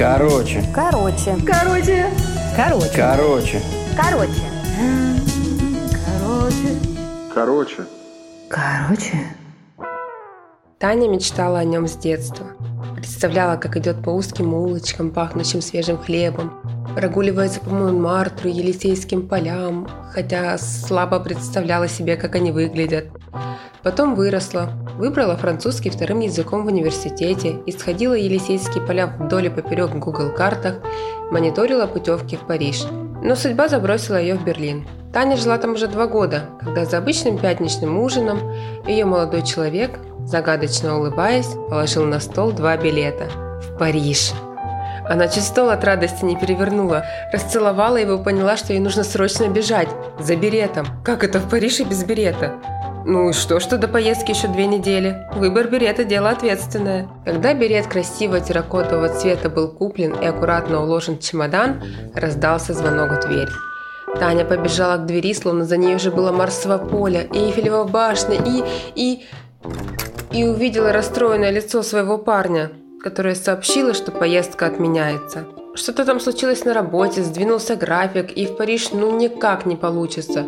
Короче. Короче. Короче. Короче. Короче. Короче. Короче. Короче. Таня мечтала о нем с детства. Представляла, как идет по узким улочкам, пахнущим свежим хлебом, прогуливается по Монмартру, Елисейским полям, хотя слабо представляла себе, как они выглядят. Потом выросла, выбрала французский вторым языком в университете, исходила Елисейские поля вдоль и поперек в Google картах, мониторила путевки в Париж. Но судьба забросила ее в Берлин. Таня жила там уже два года, когда за обычным пятничным ужином ее молодой человек, загадочно улыбаясь, положил на стол два билета в Париж. Она чуть стол от радости не перевернула, расцеловала его и поняла, что ей нужно срочно бежать за билетом. Как это в Париже без билета? Ну и что, что до поездки еще две недели? Выбор берета – дело ответственное. Когда берет красивого терракотового цвета был куплен и аккуратно уложен в чемодан, раздался звонок в дверь. Таня побежала к двери, словно за ней уже было Марсово поле, и Эйфелева башня, и... и... и увидела расстроенное лицо своего парня, которое сообщило, что поездка отменяется. Что-то там случилось на работе, сдвинулся график, и в Париж ну никак не получится.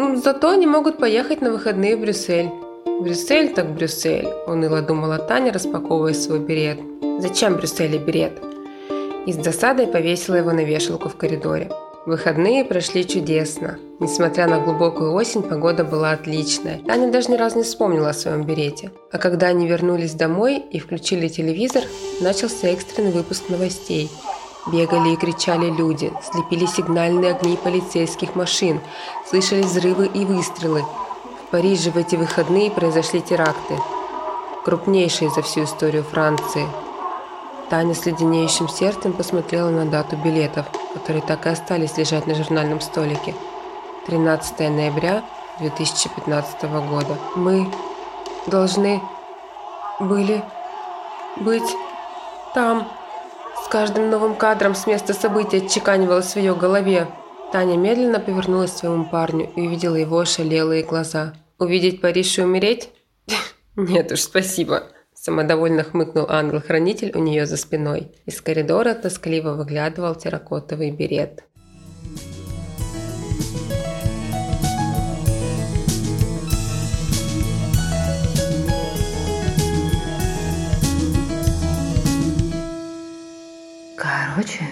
Ну, зато они могут поехать на выходные в Брюссель. Брюссель так Брюссель, уныло думала Таня, распаковывая свой берет. Зачем Брюсселе берет? И с досадой повесила его на вешалку в коридоре. Выходные прошли чудесно. Несмотря на глубокую осень, погода была отличная. Таня даже ни разу не вспомнила о своем берете. А когда они вернулись домой и включили телевизор, начался экстренный выпуск новостей. Бегали и кричали люди, слепили сигнальные огни полицейских машин, слышали взрывы и выстрелы. В Париже в эти выходные произошли теракты. Крупнейшие за всю историю Франции – Таня с леденеющим сердцем посмотрела на дату билетов, которые так и остались лежать на журнальном столике. 13 ноября 2015 года. Мы должны были быть там. С каждым новым кадром с места события отчеканивалось в ее голове. Таня медленно повернулась к своему парню и увидела его ошалелые глаза. «Увидеть Париж и умереть? Нет уж, спасибо». Самодовольно хмыкнул ангел-хранитель у нее за спиной. Из коридора тоскливо выглядывал терракотовый берет. Короче.